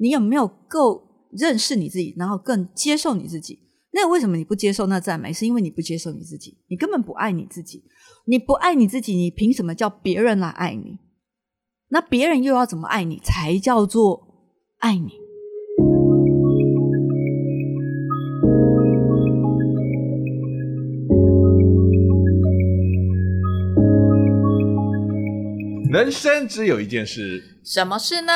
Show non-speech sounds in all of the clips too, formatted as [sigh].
你有没有够认识你自己，然后更接受你自己？那为什么你不接受那赞美？是因为你不接受你自己，你根本不爱你自己。你不爱你自己，你凭什么叫别人来爱你？那别人又要怎么爱你才叫做爱你？人生只有一件事，什么事呢？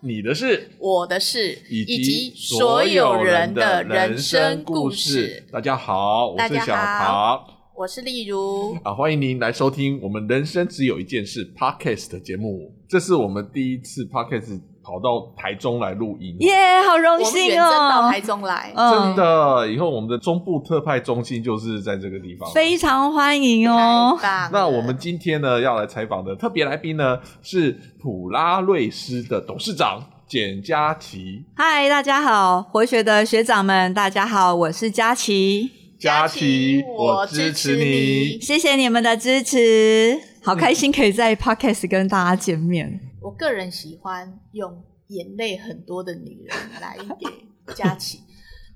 你的事，我的事，以及及所有人的人生故事。大家好，我是小好唐我是例如，啊，欢迎您来收听我们《人生只有一件事》Podcast 的节目。这是我们第一次 Podcast 跑到台中来录音，耶、好荣幸远征到哦！台中来，嗯真的，以后我们的中部特派中心就是在这个地方。非常欢迎哦。那我们今天呢要来采访的特别来宾呢是普拉瑞斯的董事长简佳琪。嗨，大家好，活学的学长们，大家好，我是佳琪，佳琪，我我支持你你。谢谢你们的支持，好开心可以在 Podcast 跟大家见面。我个人喜欢用眼泪很多的女人 [laughs] 来给佳琪。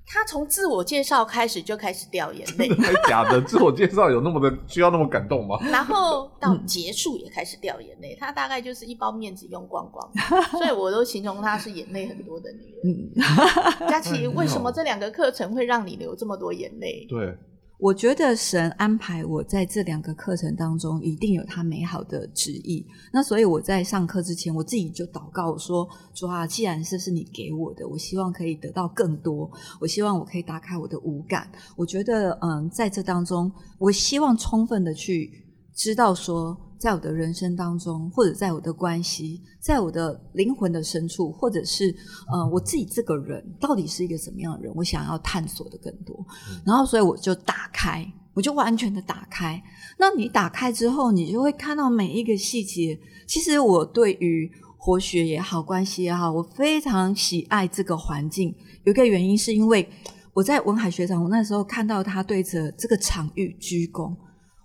她从自我介绍开始就开始掉眼泪，还假的？自我介绍有那么的需要那么感动吗？然后到结束也开始掉眼泪。她大概就是一包面子用光光，所以我都形容她是眼泪很多的女人。嗯，佳琪，为什么这两个课程会让你流这么多眼泪？对，我觉得神安排我在这两个课程当中，一定有他美好的旨意。那所以我在上课之前，我自己就祷告说：“主啊，既然这是你给我的，我希望可以得到更多。我希望我可以打开我的五感。我觉得，嗯，在这当中，我希望充分的去知道说，在我的人生当中，或者在我的关系，在我的灵魂的深处，或者是呃我自己这个人到底是一个什么样的人，我想要探索的更多。然后，所以我就打开，我就完全的打开。那你打开之后，你就会看到每一个细节。其实我对于活学也好，关系也好，我非常喜爱这个环境。有一个原因是因为我在文海学长，我那时候看到他对着这个场域鞠躬，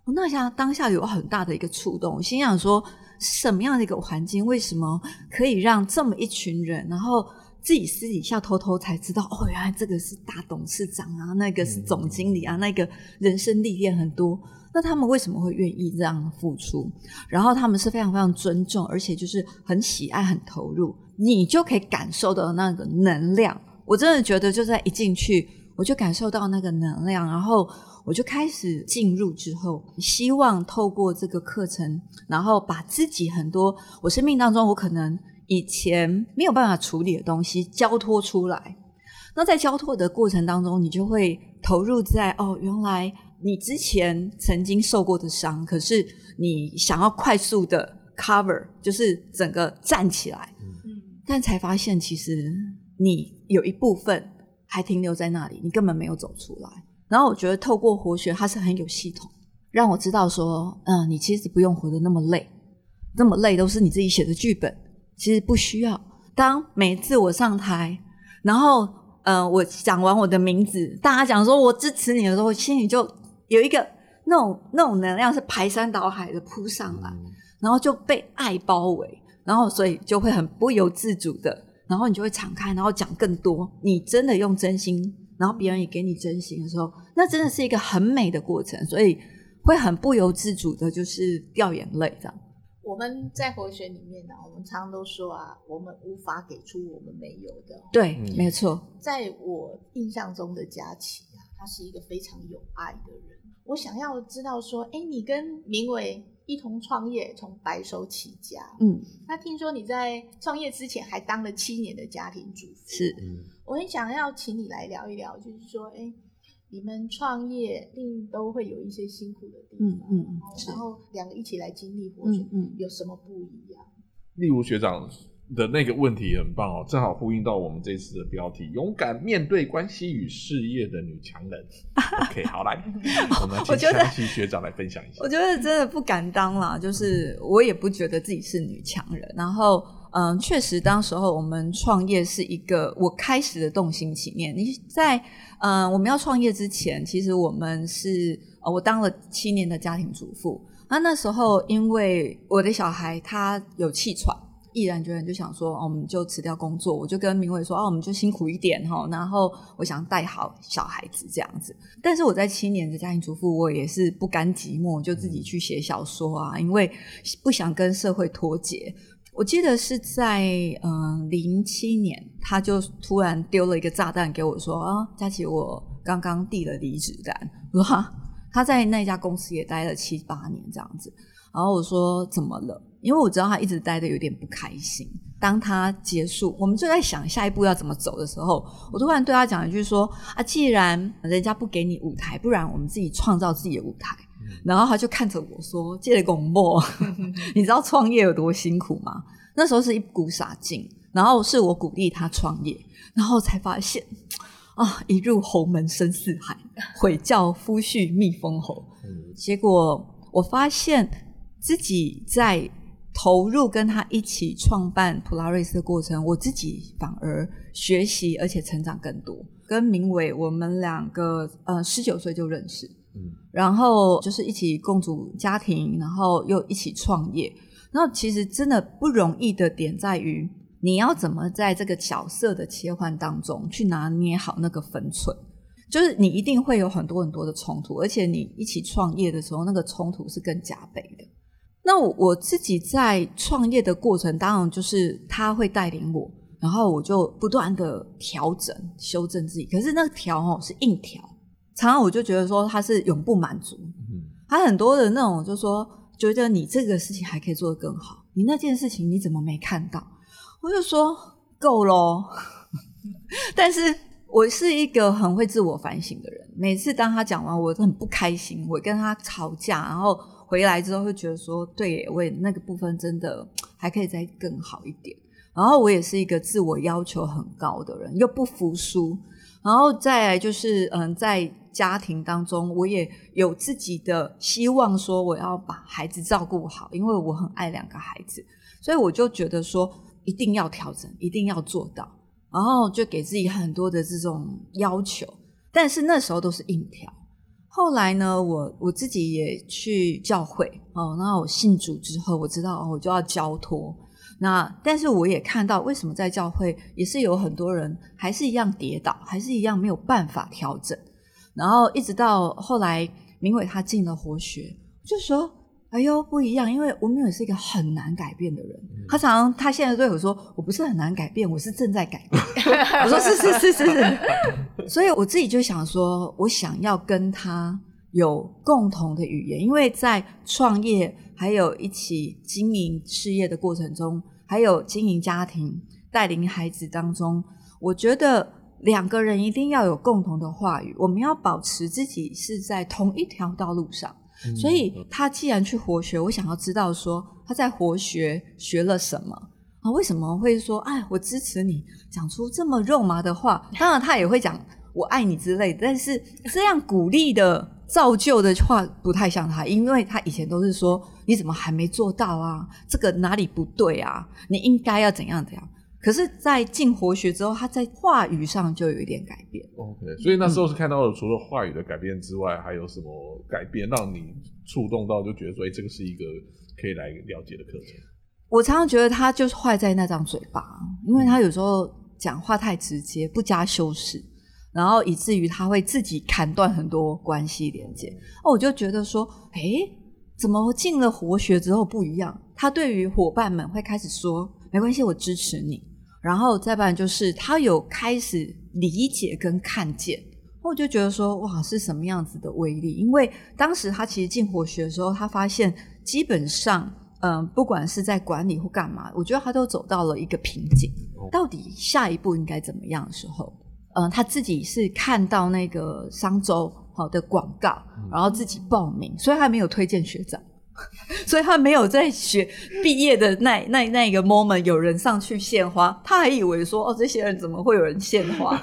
我那下当下有很大的一个触动。我心想说，什么样的一个环境，为什么可以让这么一群人，然后自己私底下偷偷才知道，哦，原来这个是大董事长啊，那个是总经理啊，那个人生历练很多。那他们为什么会愿意这样付出？然后他们是非常非常尊重，而且就是很喜爱、很投入，你就可以感受到那个能量。我真的觉得，就在一进去，我就感受到那个能量，然后我就开始进入之后，希望透过这个课程，然后把自己很多我生命当中我可能以前没有办法处理的东西交托出来。那在交托的过程当中，你就会投入在哦，原来你之前曾经受过的伤，可是你想要快速的 cover，就是整个站起来，嗯，但才发现其实你有一部分还停留在那里，你根本没有走出来。然后我觉得透过活学，它是很有系统，让我知道说，嗯，你其实不用活得那么累，那么累都是你自己写的剧本，其实不需要。当每次我上台，然后呃，我讲完我的名字，大家讲说我支持你的时候，我心里就有一个那种那种能量是排山倒海的扑上来，然后就被爱包围，然后所以就会很不由自主的，然后你就会敞开，然后讲更多。你真的用真心，然后别人也给你真心的时候，那真的是一个很美的过程，所以会很不由自主的，就是掉眼泪这样。我们在活学里面呢、我们常常都说啊，我们无法给出我们没有的。对，嗯没错，在我印象中的佳琪啊，他是一个非常有爱的人。我想要知道说，哎，你跟明伟一同创业，从白手起家。嗯，那听说你在创业之前还当了七年的家庭主妇，是。嗯，我很想要请你来聊一聊，就是说，哎，你们创业一定都会有一些辛苦的地方，嗯嗯然后两个一起来经历过程，嗯嗯有什么不一样？例如学长的那个问题很棒哦，正好呼应到我们这次的标题：勇敢面对关系与事业的女强人。[laughs] OK，好来，[laughs] 我们请学长来分享一下我。觉得真的不敢当啦，就是我也不觉得自己是女强人。然后，嗯，确实当时候我们创业是一个我开始的动心起念。你在嗯我们要创业之前，其实我们是呃我当了七年的家庭主妇。那那时候因为我的小孩他有气喘。毅然决然就想说，哦，我们就辞掉工作，我就跟明伟说，哦，我们就辛苦一点哈，然后我想带好小孩子这样子。但是我在七年的家庭主妇，我也是不甘寂寞，就自己去写小说啊，因为不想跟社会脱节。我记得是在嗯零七年，他就突然丢了一个炸弹给我说，啊，佳琪，我刚刚递了离职单，我说哈，他在那家公司也待了七八年这样子。然后我说怎么了？因为我知道他一直待的有点不开心。当他结束，我们就在想下一步要怎么走的时候，我突然对他讲一句说：“啊，既然人家不给你舞台，不然我们自己创造自己的舞台。”然后他就看着我说：“借了拱墨，你知道创业有多辛苦吗？”那时候是一股傻劲，然后是我鼓励他创业，然后才发现啊，一入侯门深似海，悔教夫婿觅封侯。结果我发现。自己在投入跟他一起创办普拉瑞斯的过程，我自己反而学习而且成长更多。跟明伟，我们两个呃十九岁就认识，嗯，然后就是一起共组家庭，然后又一起创业。那其实真的不容易的点在于，你要怎么在这个角色的切换当中去拿捏好那个分寸。就是你一定会有很多很多的冲突，而且你一起创业的时候，那个冲突是更加倍的。那我自己在创业的过程，当然就是他会带领我，然后我就不断的调整、修正自己。可是那个调哦是硬调，常常我就觉得说他是永不满足。他很多的那种就说，觉得你这个事情还可以做得更好，你那件事情你怎么没看到？我就说够咯。[laughs] 但是我是一个很会自我反省的人，每次当他讲完，我都很不开心，我跟他吵架，然后。回来之后会觉得说，对，我也那个部分真的还可以再更好一点。然后我也是一个自我要求很高的人，又不服输。然后再来就是，嗯，在家庭当中，我也有自己的希望，说我要把孩子照顾好，因为我很爱两个孩子，所以我就觉得说一定要调整，一定要做到，然后就给自己很多的这种要求。但是那时候都是硬调。后来呢，我我自己也去教会哦，那我信主之后，我知道哦我就要交托。那但是我也看到，为什么在教会也是有很多人还是一样跌倒，还是一样没有办法调整。然后一直到后来，明伟他进了活学，就说。哎呦，不一样，因为吴明伟是一个很难改变的人。他常常，他现在对我说：“我不是很难改变，我是正在改变。[laughs] ”我说：“是是是是是。”所以我自己就想说，我想要跟他有共同的语言，因为在创业还有一起经营事业的过程中，还有经营家庭、带领孩子当中，我觉得两个人一定要有共同的话语。我们要保持自己是在同一条道路上。所以他既然去活学，我想要知道说他在活学学了什么啊？为什么会说哎，我支持你，讲出这么肉麻的话？[laughs] 当然他也会讲我爱你之类的，但是 [laughs] 这样鼓励的、造就的话不太像他，因为他以前都是说你怎么还没做到啊？这个哪里不对啊？你应该要怎样怎样。可是，在进活学之后，他在话语上就有一点改变。OK，所以那时候是看到了，除了话语的改变之外，还有什么改变让你触动到，就觉得说，哎，这个是一个可以来了解的课程。我常常觉得他就是坏在那张嘴巴，因为他有时候讲话太直接，不加修饰，然后以至于他会自己砍断很多关系连接。哦，我就觉得说，哎，怎么进了活学之后不一样？他对于伙伴们会开始说，没关系，我支持你。然后再不然就是他有开始理解跟看见，我就觉得说哇是什么样子的威力？因为当时他其实进活学的时候，他发现基本上嗯，不管是在管理或干嘛，我觉得他都走到了一个瓶颈。到底下一步应该怎么样的时候，嗯，他自己是看到那个商周好的广告，然后自己报名，所以他没有推荐学长。[laughs] 所以他没有在学毕业的那那那一个 moment 有人上去献花，他还以为说哦，这些人怎么会有人献花？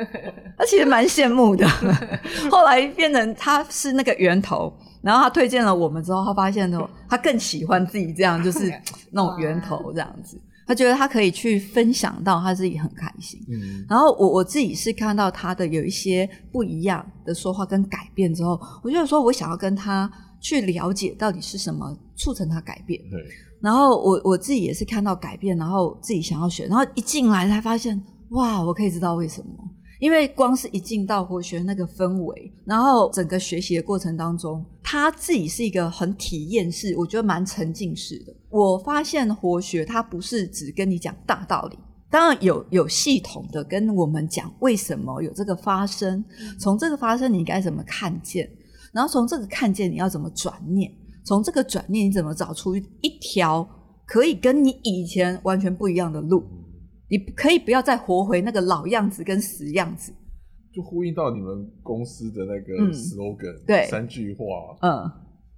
[laughs] 他其实蛮羡慕的。[laughs] 后来变成他是那个源头，然后他推荐了我们之后，他发现呢，他更喜欢自己这样，就是那种源头这样子。他觉得他可以去分享到他自己很开心。嗯，然后我我自己是看到他的有一些不一样的说话跟改变之后，我就说我想要跟他。去了解到底是什么促成他改变。对，然后我我自己也是看到改变，然后自己想要学，然后一进来才发现，哇，我可以知道为什么。因为光是一进到活学那个氛围，然后整个学习的过程当中，他自己是一个很体验式，我觉得蛮沉浸式的。我发现活学它不是只跟你讲大道理，当然有有系统的跟我们讲为什么有这个发生，从这个发生你该怎么看见，然后从这个看见你要怎么转念，从这个转念你怎么找出一条可以跟你以前完全不一样的路。你可以不要再活回那个老样子跟死样子，就呼应到你们公司的那个嗯 slogan，、对三句话，嗯，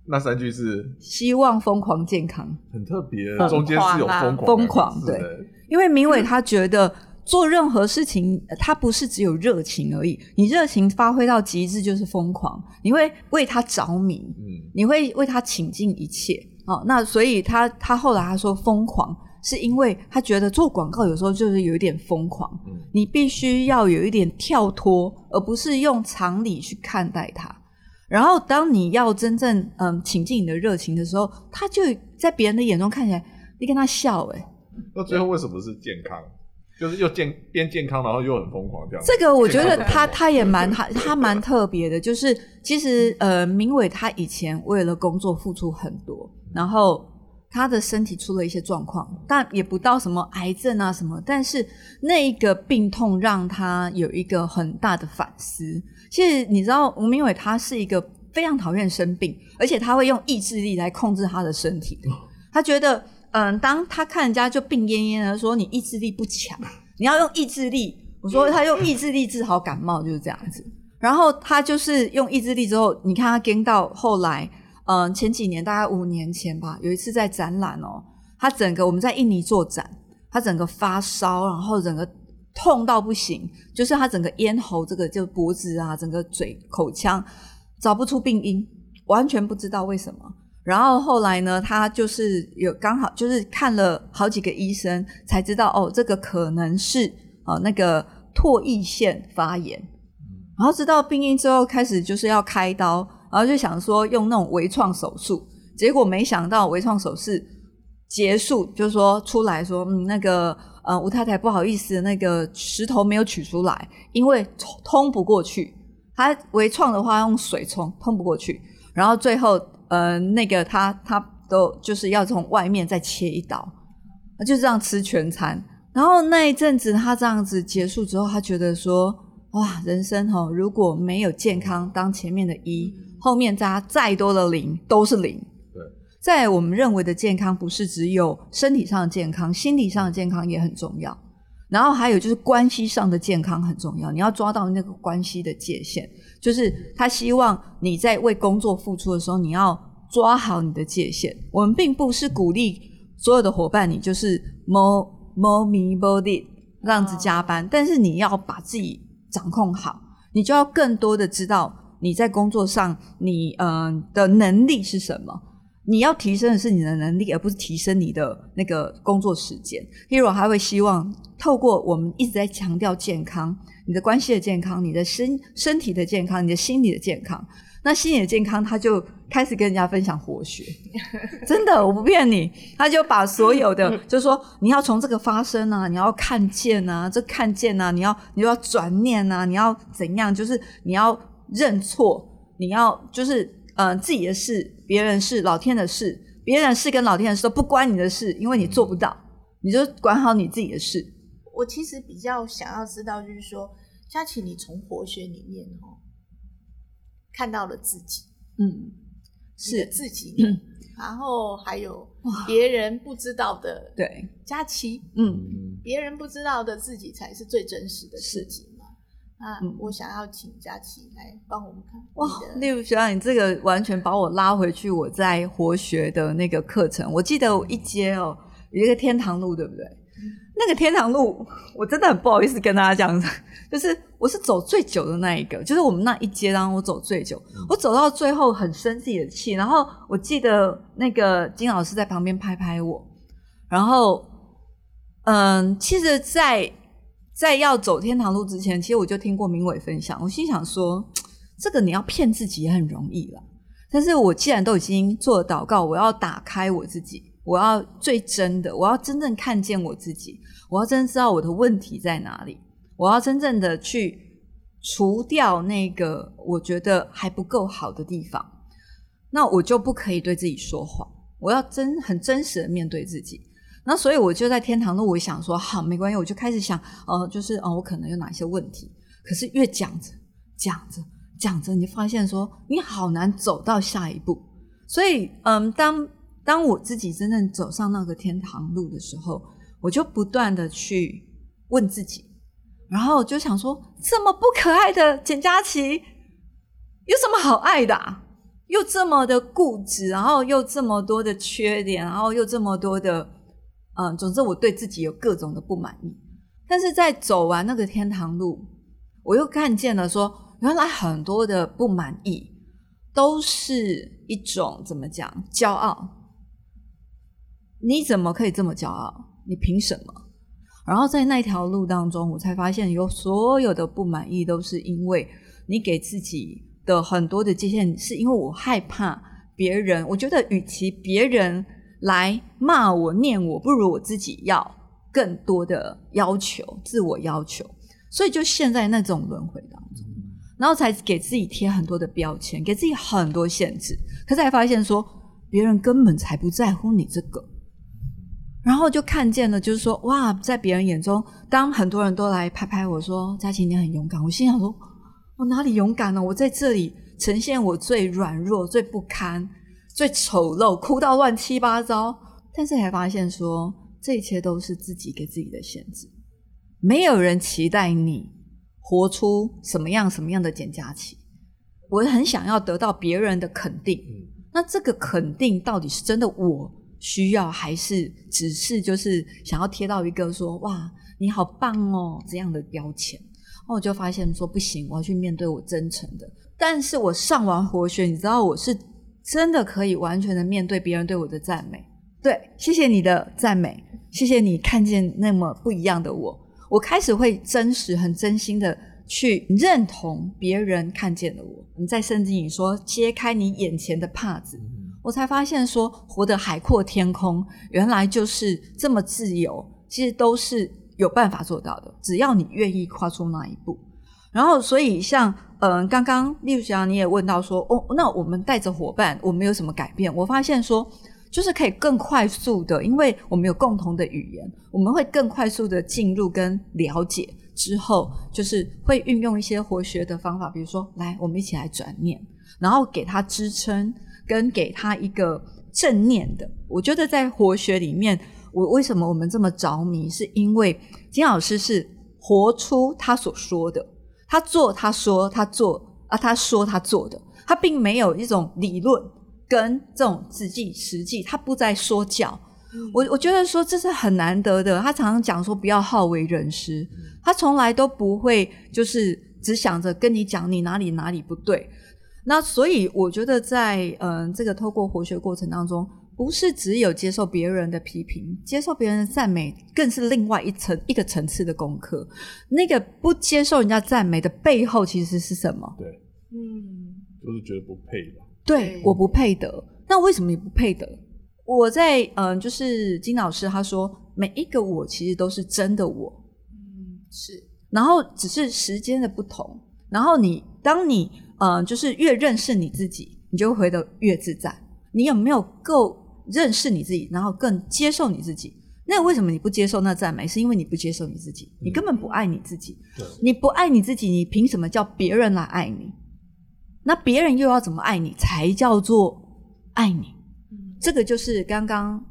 那三句是希望疯狂健康。很特别，疯中间是有疯狂疯狂两个字的因为明伟他觉得做任何事情，呃他不是只有热情而已，你热情发挥到极致就是疯狂，你会为他着迷，嗯，你会为他倾尽一切。哦，那所以他他后来他说疯狂，是因为他觉得做广告有时候就是有一点疯狂，嗯你必须要有一点跳脱，而不是用常理去看待它。然后，当你要真正嗯倾尽你的热情的时候，他就在别人的眼中看起来，你跟他笑、欸，那最后为什么是健康？就是又健变健康，然后又很疯狂这样。这个我觉得他他也蛮他他蛮特别的，就是其实呃，明伟他以前为了工作付出很多，然后他的身体出了一些状况，但也不到什么癌症啊什么，但是那一个病痛让他有一个很大的反思。其实你知道，吴明伟他是一个非常讨厌生病，而且他会用意志力来控制他的身体的。他觉得，嗯，当他看人家就病恹恹的，说你意志力不强，你要用意志力。我说他用意志力治好感冒就是这样子。然后他就是用意志力之后，你看他跟到后来，嗯，前几年大概五年前吧，有一次在展览哦，他整个我们在印尼做展，他整个发烧，然后整个痛到不行，就是他整个咽喉这个就脖子啊，整个嘴口腔找不出病因，完全不知道为什么。然后后来呢，他就是有刚好就是看了好几个医生，才知道哦，这个可能是哦那个唾液腺发炎。然后知道病因之后，开始就是要开刀，然后就想说用那种微创手术，结果没想到微创手术结束，就是说出来说，嗯，那个呃吴太太不好意思，那个石头没有取出来，因为通通不过去。他微创的话用水冲通不过去，然后最后呃那个他他都就是要从外面再切一刀，就这样吃全餐。然后那一阵子他这样子结束之后，他觉得说。哇，人生哈、哦，如果没有健康当前面的一，后面加再多的零都是零。对，在我们认为的健康，不是只有身体上的健康，心理上的健康也很重要。然后还有就是关系上的健康很重要，你要抓到那个关系的界限。就是他希望你在为工作付出的时候，你要抓好你的界限。我们并不是鼓励所有的伙伴，你就是摸摸迷 body 这样子加班，但是你要把自己。掌控好，你就要更多的知道你在工作上你嗯、呃、的能力是什么。你要提升的是你的能力，而不是提升你的那个工作时间。Hero 还会希望透过我们一直在强调健康，你的关系的健康，你的身身体的健康，你的心理的健康。那心理的健康，他就开始跟人家分享活学，[laughs] 真的，我不骗你，他就把所有的，就是说你要从这个发生啊，你要看见啊，这看见啊，你要你要转念啊，你要怎样，就是你要认错，你要就是嗯、呃、自己的事，别人事，老天的事，别人事跟老天的事都不关你的事，因为你做不到，你就管好你自己的事。我其实比较想要知道，就是说，佳琪，你从活学里面哦。看到了自己，嗯，是。自己，嗯，然后还有别人不知道的，对，佳琪，嗯，别人不知道的自己才是最真实的自己嘛。那嗯我想要请佳琪来帮我们看哇例如学长，你这个完全把我拉回去我在活学的那个课程。我记得我一接哦，有一个天堂路，对不对？那个天堂路，我真的很不好意思跟大家讲，[laughs] 就是我是走最久的那一个，就是我们那一阶当中我走最久，我走到最后很生自己的气，然后我记得那个金老师在旁边拍拍我，然后，嗯，其实在，在要走天堂路之前，其实我就听过明伟分享，我心想说，这个你要骗自己也很容易了，但是我既然都已经做了祷告，我要打开我自己。我要最真的，我要真正看见我自己，我要真正知道我的问题在哪里，我要真正的去除掉那个我觉得还不够好的地方，那我就不可以对自己说谎，我要真很真实的面对自己。那所以我就在天堂路，我想说好没关系，我就开始想，呃，就是哦，我可能有哪些问题，可是越讲着讲着讲着，你发现说你好难走到下一步。所以，嗯，当当我自己真正走上那个天堂路的时候，我就不断的去问自己，然后就想说，这么不可爱的简佳琪，有什么好爱的？又这么的固执，然后又这么多的缺点，然后又这么多的，嗯，总之我对自己有各种的不满意。但是在走完那个天堂路，我又看见了说，原来很多的不满意。都是一种怎么讲骄傲？你怎么可以这么骄傲？你凭什么？然后在那条路当中，我才发现有所有的不满意都是因为你给自己的很多的界限，是因为我害怕别人。我觉得与其别人来骂我、念我，不如我自己要更多的要求、自我要求，所以就陷在那种轮回当中。然后才给自己贴很多的标签，给自己很多限制，可是才发现说别人根本才不在乎你这个，然后就看见了，就是说哇，在别人眼中，当很多人都来拍拍我说佳琪你很勇敢，我心想说我哪里勇敢呢？我在这里呈现我最软弱、最不堪、最丑陋，哭到乱七八糟，但是还发现说这一切都是自己给自己的限制，没有人期待你。活出什么样什么样的简佳琪，我很想要得到别人的肯定。那这个肯定到底是真的我需要，还是只是就是想要贴到一个说哇你好棒哦这样的标签？那我就发现说不行，我要去面对我真诚的。但是我上完活学，你知道我是真的可以完全的面对别人对我的赞美。对，谢谢你的赞美，谢谢你看见那么不一样的我。我开始会真实、很真心的去认同别人看见的我。你在圣经里说揭开你眼前的帕子，我才发现说活得海阔天空，原来就是这么自由。其实都是有办法做到的，只要你愿意跨出那一步。然后，所以像嗯，刚刚例如讲你也问到说，哦，那我们带着伙伴，我们有什么改变？我发现说。就是可以更快速的，因为我们有共同的语言，我们会更快速的进入跟了解之后，就是会运用一些活学的方法，比如说，来，我们一起来转念，然后给他支撑，跟给他一个正念的。我觉得在活学里面，我为什么我们这么着迷，是因为金老师是活出他所说的，他做他说他做啊，他说他做的，他并没有一种理论。跟这种实际实际，他不在说教，我我觉得说这是很难得的。他常常讲说不要好为人师，他从来都不会就是只想着跟你讲你哪里哪里不对。那所以我觉得在嗯这个透过活学过程当中，不是只有接受别人的批评，接受别人的赞美，更是另外一层一个层次的功课。那个不接受人家赞美的背后，其实是什么？对，嗯，就是觉得不配吧。对，我不配得。那为什么你不配得？我在嗯，就是金老师他说，每一个我其实都是真的我，嗯，是。然后只是时间的不同。然后你当你嗯，就是越认识你自己，你就会回得越自在。你有没有够认识你自己，然后更接受你自己？那为什么你不接受那赞美？是因为你不接受你自己，你根本不爱你自己。你不爱你自己，你凭什么叫别人来爱你？那别人又要怎么爱你才叫做爱你？这个就是刚刚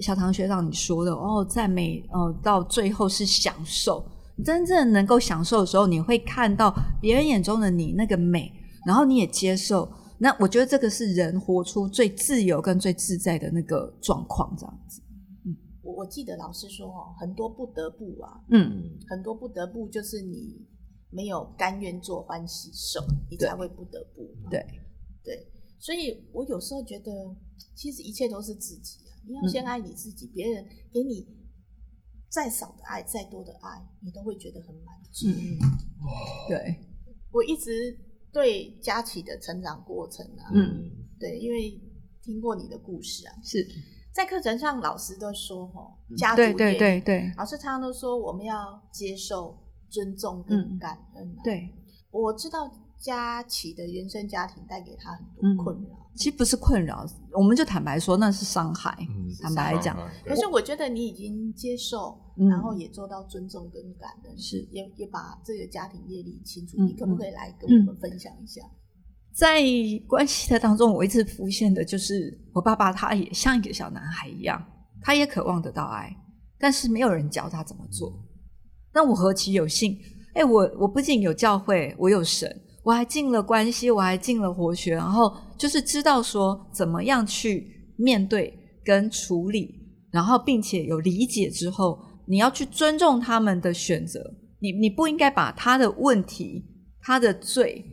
小唐学长你说的哦，赞美哦，到最后是享受。真正能够享受的时候，你会看到别人眼中的你那个美，然后你也接受。那我觉得这个是人活出最自由跟最自在的那个状况，这样子。嗯，我我记得老师说哦，很多不得不啊，嗯，很多不得不就是你。没有甘愿做欢喜受，你才会不得不。对对，所以我有时候觉得，其实一切都是自己啊。你要先爱你自己，别人给你再少的爱、再多的爱，你都会觉得很满足。嗯，对。我一直对佳琪的成长过程啊，嗯，对，因为听过你的故事啊，是。在课程上，老师都说哦，家族对对业对对。老师常常都说我们要接受、尊重跟嗯。感恩、啊。，对，我知道佳琪的原生家庭带给他很嗯多困扰，其实不是困扰，我们就坦白说那是伤害。嗯坦白来讲，可是我觉得你已经接受，嗯然后也做到尊重跟感恩，是也也把这个家庭业力清楚。嗯你可不可以来跟我们分享一下？在关系的当中，我一直浮现的就是我爸爸，他也像一个小男孩一样，他也渴望得到爱，但是没有人教他怎么做。那我何其有幸！哎，我我不仅有教会，我有神，我还进了关系，我还进了活学，然后就是知道说怎么样去面对跟处理，然后并且有理解之后，你要去尊重他们的选择，你你不应该把他的问题、他的罪。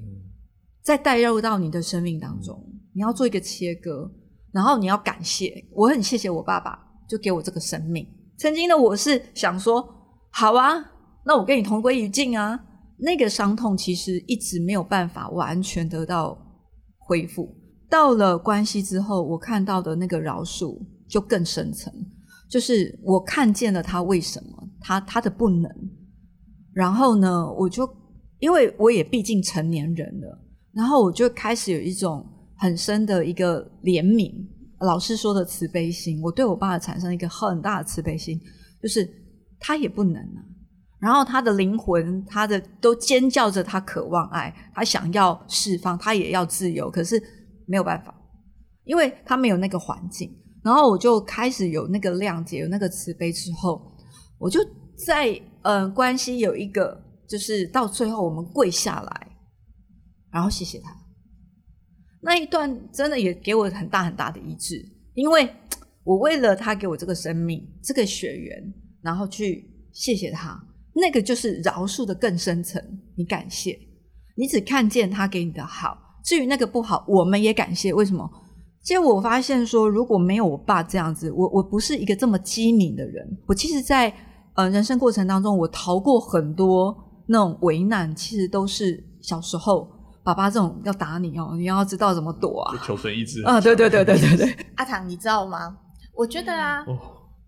再带入到你的生命当中，你要做一个切割，然后你要感谢，我很谢谢我爸爸，就给我这个生命。曾经的我是想说，好啊，那我跟你同归于尽啊。那个伤痛其实一直没有办法完全得到恢复。到了关系之后，我看到的那个饶恕就更深层，就是我看见了他为什么他他的不能，然后呢，我就因为我也毕竟成年人了。然后我就开始有一种很深的一个怜悯，老师说的慈悲心，我对我爸产生一个很大的慈悲心，就是他也不能啊。然后他的灵魂，他的都尖叫着，他渴望爱，他想要释放，他也要自由，可是没有办法，因为他没有那个环境。然后我就开始有那个谅解，有那个慈悲之后，我就在呃关系有一个，就是到最后我们跪下来。然后谢谢他，那一段真的也给我很大很大的医治，因为我为了他给我这个生命、这个血缘，然后去谢谢他，那个就是饶恕的更深层。你感谢，你只看见他给你的好，至于那个不好，我们也感谢。为什么？结果我发现说，如果没有我爸这样子，我我不是一个这么机敏的人。我其实在，在呃人生过程当中，我逃过很多那种危难，其实都是小时候。爸爸这种要打你哦，你要知道怎么躲啊！求生意志啊，对对对对对对，阿唐，你知道吗？我觉得啊，哦，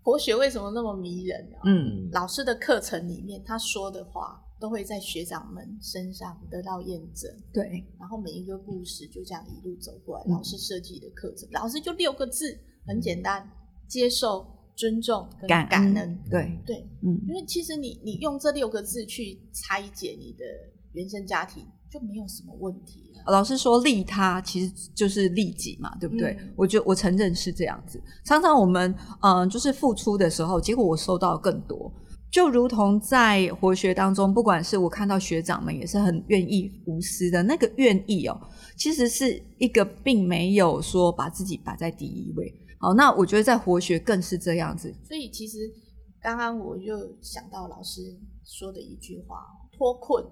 活学为什么那么迷人、啊？嗯，老师的课程里面他说的话，都会在学长们身上得到验证。对，然后每一个故事就这样一路走过来，嗯老师设计的课程，老师就六个字，很简单：接受、尊重跟感恩感恩。对，对，嗯，因为其实你你用这六个字去拆解你的原生家庭，就没有什么问题了。老师说利他其实就是利己嘛，对不对？嗯我觉得我承认是这样子。常常我们嗯、呃就是付出的时候，结果我收到更多。就如同在活学当中，不管是我看到学长们也是很愿意无私的那个愿意哦，其实是一个并没有说把自己摆在第一位。好，那我觉得在活学更是这样子。所以其实刚刚我就想到老师说的一句话：脱困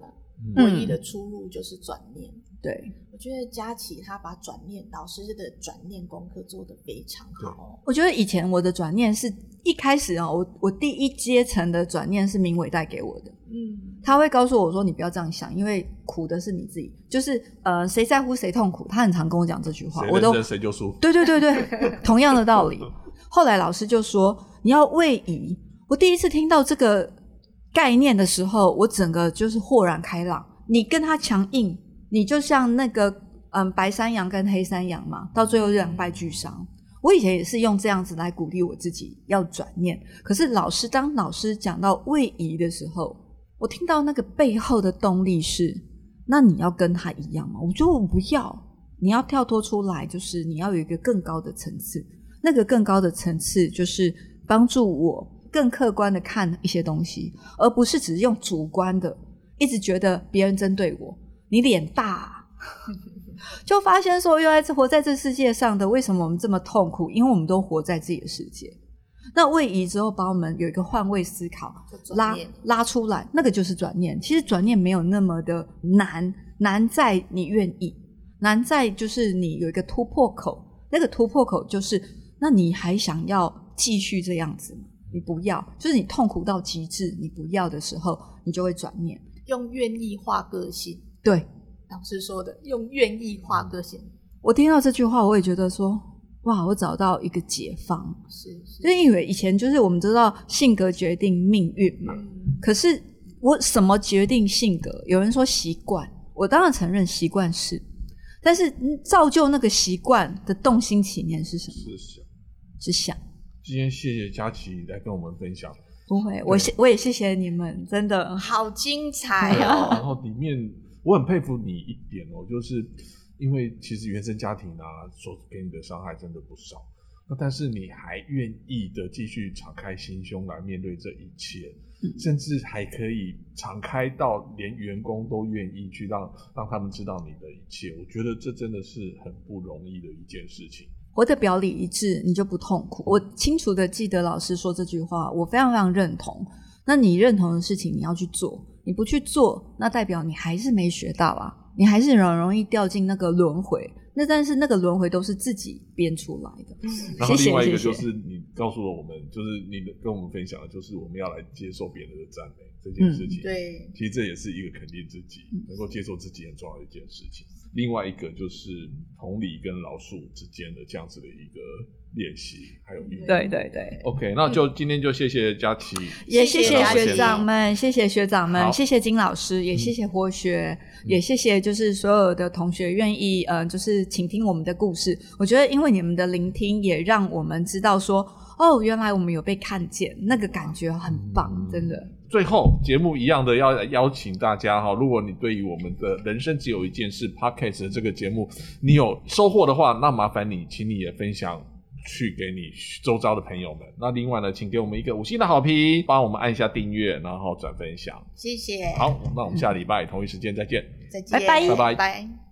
唯一的出路就是转念。对，我觉得佳琪他把转念老师的转念功课做得非常好哦。我觉得以前我的转念是一开始啊、我我第一阶层的转念是明伟带给我的。嗯，他会告诉我说：“你不要这样想，因为苦的是你自己。就是呃，谁在乎谁痛苦？”他很常跟我讲这句话，我都谁认真谁就输。对对对对，[laughs] 同样的道理。后来老师就说：“你要位移。”我第一次听到这个概念的时候，我整个就是豁然开朗。你跟他强硬，你就像那个嗯白山羊跟黑山羊嘛，到最后两败俱伤。我以前也是用这样子来鼓励我自己要转念，可是老师当老师讲到位移的时候，我听到那个背后的动力是：那你要跟他一样吗？我觉得我不要，你要跳脱出来，就是你要有一个更高的层次。那个更高的层次就是帮助我更客观的看一些东西，而不是只是用主观的，一直觉得别人针对我，你脸大、啊。[laughs] 就发现说，原来活在这世界上的，为什么我们这么痛苦？因为我们都活在自己的世界。那位移之后，把我们有一个换位思考拉拉出来，那个就是转念。其实转念没有那么的难，难在你愿意，难在就是你有一个突破口。那个突破口就是，那你还想要继续这样子吗？你不要，就是你痛苦到极致，你不要的时候，你就会转念。用愿意化个性，对老师说的，用愿意化个性。我听到这句话，我也觉得说，哇，我找到一个解放。是是，就是因为以前就是我们知道性格决定命运嘛，嗯可是我什么决定性格？有人说习惯，我当然承认习惯是，但是嗯造就那个习惯的动心起念是什么？是想。是想。今天谢谢佳琪来跟我们分享，不会，我谢我也谢谢你们，真的。好精彩哦 [laughs] 然哦！后里面我很佩服你一点哦，就是因为其实原生家庭啊所给你的伤害真的不少，那但是你还愿意的继续敞开心胸来面对这一切，嗯甚至还可以敞开到连员工都愿意去让让他们知道你的一切，我觉得这真的是很不容易的一件事情。活的表里一致，你就不痛苦。我清楚的记得老师说这句话，我非常非常认同。那你认同的事情，你要去做，你不去做，那代表你还是没学到啊，你还是很容易掉进那个轮回。那但是那个轮回都是自己编出来的。嗯然后另外一个就是你告诉了我们，就是你的跟我们分享的，就是我们要来接受别人的赞美这件事情。嗯对，其实这也是一个肯定自己，能够接受自己很重要的一件事情。另外一个就是同理跟老树之间的这样子的一个练习，还有运用。对对对，OK，那就今天就谢谢佳琪，也谢谢学长们，谢谢学长们，谢谢金老师，也谢谢活学，也谢谢就是所有的同学愿意呃，就是倾听我们的故事。我觉得因为你们的聆听，也让我们知道说，哦，原来我们有被看见，那个感觉很棒，嗯真的。最后节目一样的要邀请大家哈，如果你对于我们的人生只有一件事 Podcast 的这个节目你有收获的话，那麻烦你，请你也分享去给你周遭的朋友们。那另外呢，请给我们一个五星的好评，帮我们按一下订阅，然后转分享。谢谢，好，那我们下礼拜同一时间再见。再见，拜拜拜拜拜。